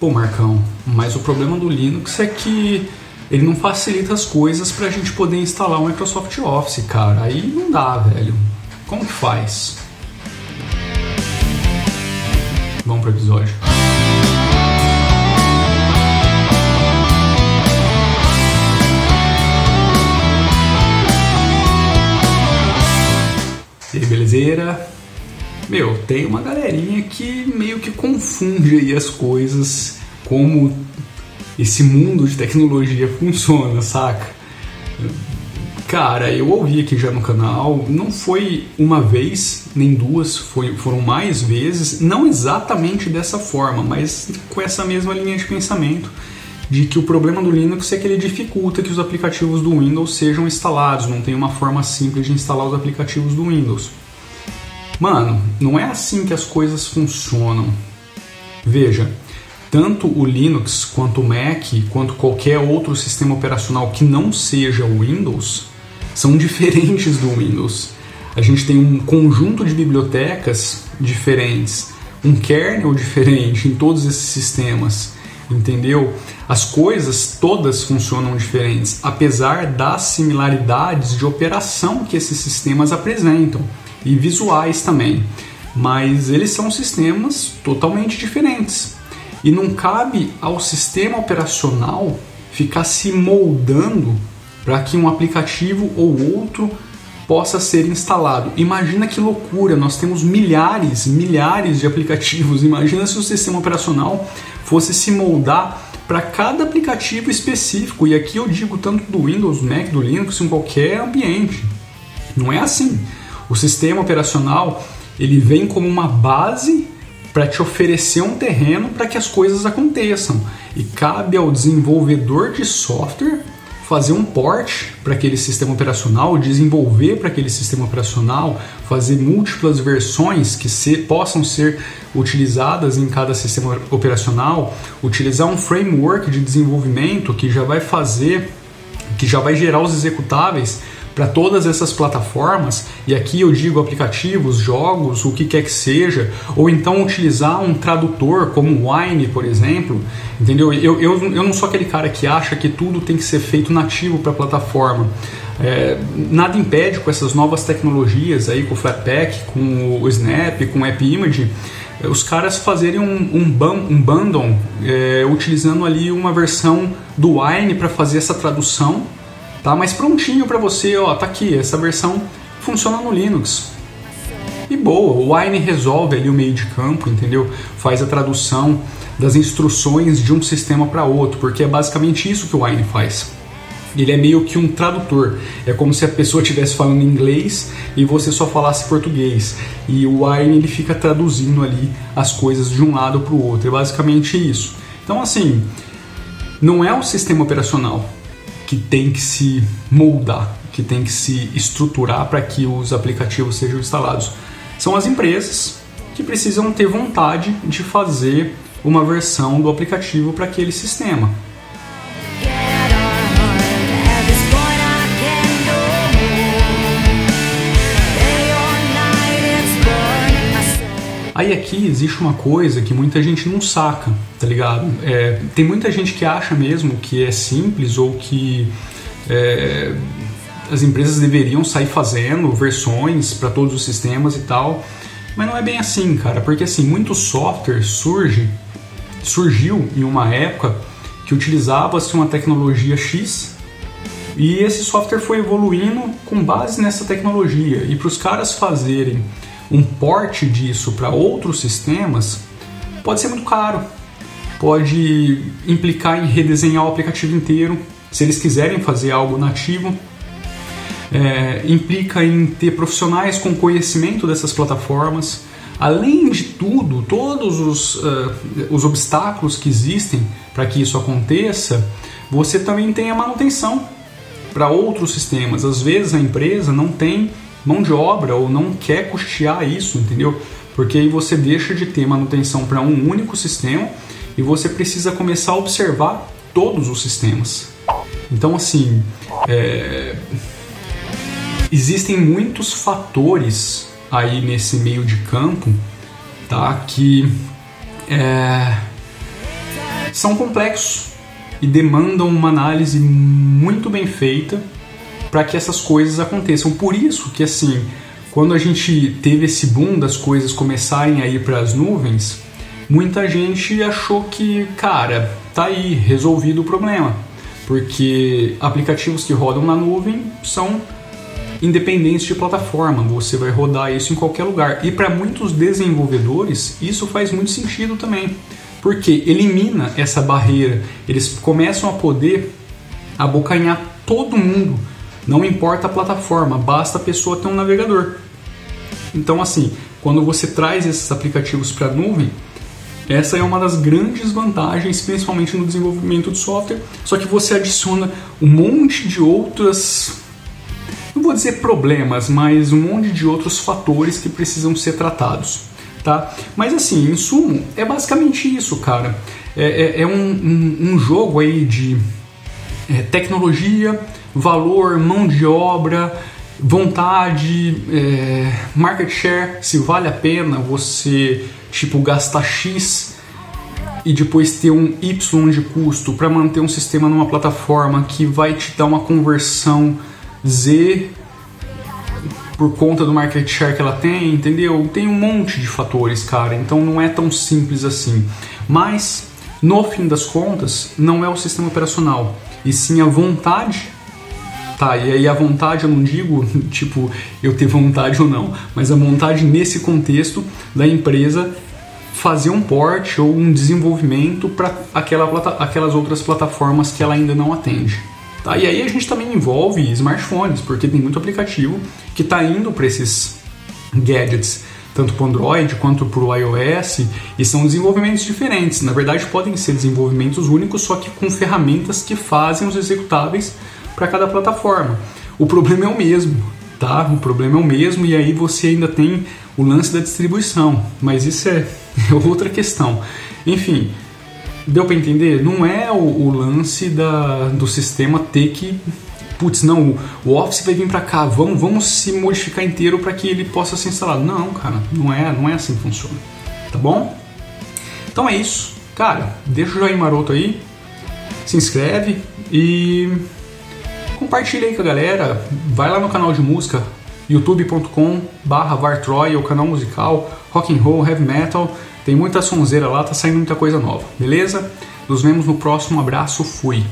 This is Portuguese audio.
Pô, Marcão, mas o problema do Linux é que ele não facilita as coisas para a gente poder instalar o Microsoft Office, cara. Aí não dá, velho. Como que faz? Vamos pro episódio. E aí, belezeira? Meu, tem uma galerinha que meio que confunde aí as coisas, como esse mundo de tecnologia funciona, saca? Cara, eu ouvi aqui já no canal, não foi uma vez, nem duas, foi, foram mais vezes, não exatamente dessa forma, mas com essa mesma linha de pensamento de que o problema do Linux é que ele dificulta que os aplicativos do Windows sejam instalados, não tem uma forma simples de instalar os aplicativos do Windows. Mano, não é assim que as coisas funcionam. Veja, tanto o Linux quanto o Mac, quanto qualquer outro sistema operacional que não seja o Windows, são diferentes do Windows. A gente tem um conjunto de bibliotecas diferentes, um kernel diferente em todos esses sistemas, entendeu? As coisas todas funcionam diferentes, apesar das similaridades de operação que esses sistemas apresentam e visuais também. Mas eles são sistemas totalmente diferentes. E não cabe ao sistema operacional ficar se moldando para que um aplicativo ou outro possa ser instalado. Imagina que loucura, nós temos milhares, milhares de aplicativos. Imagina se o sistema operacional fosse se moldar para cada aplicativo específico. E aqui eu digo tanto do Windows, do Mac, do Linux, em qualquer ambiente. Não é assim. O sistema operacional ele vem como uma base para te oferecer um terreno para que as coisas aconteçam. E cabe ao desenvolvedor de software fazer um port para aquele sistema operacional, desenvolver para aquele sistema operacional, fazer múltiplas versões que se, possam ser utilizadas em cada sistema operacional, utilizar um framework de desenvolvimento que já vai fazer, que já vai gerar os executáveis para todas essas plataformas, e aqui eu digo aplicativos, jogos, o que quer que seja, ou então utilizar um tradutor como o Wine, por exemplo, entendeu? Eu, eu, eu não sou aquele cara que acha que tudo tem que ser feito nativo para a plataforma. É, nada impede com essas novas tecnologias aí, com o Flatpak, com o Snap, com o AppImage, os caras fazerem um, um, um bundle é, utilizando ali uma versão do Wine para fazer essa tradução tá? Mas prontinho para você, ó, tá aqui, essa versão funciona no Linux. E boa, o Wine resolve ali o meio de campo, entendeu? Faz a tradução das instruções de um sistema para outro, porque é basicamente isso que o Wine faz. Ele é meio que um tradutor. É como se a pessoa estivesse falando inglês e você só falasse português. E o Wine ele fica traduzindo ali as coisas de um lado para o outro. É basicamente isso. Então, assim, não é o sistema operacional que tem que se moldar, que tem que se estruturar para que os aplicativos sejam instalados. São as empresas que precisam ter vontade de fazer uma versão do aplicativo para aquele sistema. Aí aqui existe uma coisa que muita gente não saca, tá ligado? É, tem muita gente que acha mesmo que é simples ou que é, as empresas deveriam sair fazendo versões para todos os sistemas e tal, mas não é bem assim, cara, porque assim muito software surge, surgiu em uma época que utilizava-se uma tecnologia X e esse software foi evoluindo com base nessa tecnologia e para os caras fazerem um porte disso para outros sistemas pode ser muito caro, pode implicar em redesenhar o aplicativo inteiro. Se eles quiserem fazer algo nativo, é, implica em ter profissionais com conhecimento dessas plataformas. Além de tudo, todos os, uh, os obstáculos que existem para que isso aconteça, você também tem a manutenção para outros sistemas. Às vezes a empresa não tem mão de obra ou não quer custear isso, entendeu? Porque aí você deixa de ter manutenção para um único sistema e você precisa começar a observar todos os sistemas. Então, assim, é... existem muitos fatores aí nesse meio de campo, tá? Que é... são complexos e demandam uma análise muito bem feita para que essas coisas aconteçam. Por isso que assim, quando a gente teve esse boom das coisas começarem a ir para as nuvens, muita gente achou que, cara, tá aí resolvido o problema, porque aplicativos que rodam na nuvem são independentes de plataforma, você vai rodar isso em qualquer lugar. E para muitos desenvolvedores, isso faz muito sentido também, porque elimina essa barreira. Eles começam a poder abocanhar todo mundo, não importa a plataforma, basta a pessoa ter um navegador. Então, assim, quando você traz esses aplicativos para a nuvem, essa é uma das grandes vantagens, principalmente no desenvolvimento de software. Só que você adiciona um monte de outras não vou dizer problemas, mas um monte de outros fatores que precisam ser tratados, tá? Mas assim, em sumo, é basicamente isso, cara. É, é, é um, um, um, jogo aí de é, tecnologia, valor, mão de obra, vontade, é, market share, se vale a pena você tipo gastar X e depois ter um Y de custo para manter um sistema numa plataforma que vai te dar uma conversão Z por conta do market share que ela tem, entendeu? Tem um monte de fatores, cara, então não é tão simples assim. Mas, no fim das contas, não é o sistema operacional, e sim a vontade. Tá, e aí a vontade eu não digo, tipo, eu ter vontade ou não, mas a vontade nesse contexto da empresa fazer um port ou um desenvolvimento para aquela, aquelas outras plataformas que ela ainda não atende. Tá? E aí a gente também envolve smartphones, porque tem muito aplicativo que está indo para esses gadgets, tanto para o Android quanto para o iOS, e são desenvolvimentos diferentes. Na verdade, podem ser desenvolvimentos únicos, só que com ferramentas que fazem os executáveis para cada plataforma. O problema é o mesmo, tá? O problema é o mesmo e aí você ainda tem o lance da distribuição, mas isso é, é outra questão. Enfim, Deu para entender? Não é o, o, lance da, do sistema ter que. Putz, não, o Office vai vir para cá, vamos, vamos se modificar inteiro para que ele possa ser instalado. Não, cara, não é, não é assim que funciona. Tá bom? Então é isso. Cara, deixa o joinha maroto aí, se inscreve e compartilha aí com a galera. Vai lá no canal de música youtube.com barra Vartroy, o canal musical rock and roll, heavy metal. Tem muita sonzeira lá, tá saindo muita coisa nova, beleza? Nos vemos no próximo abraço, fui!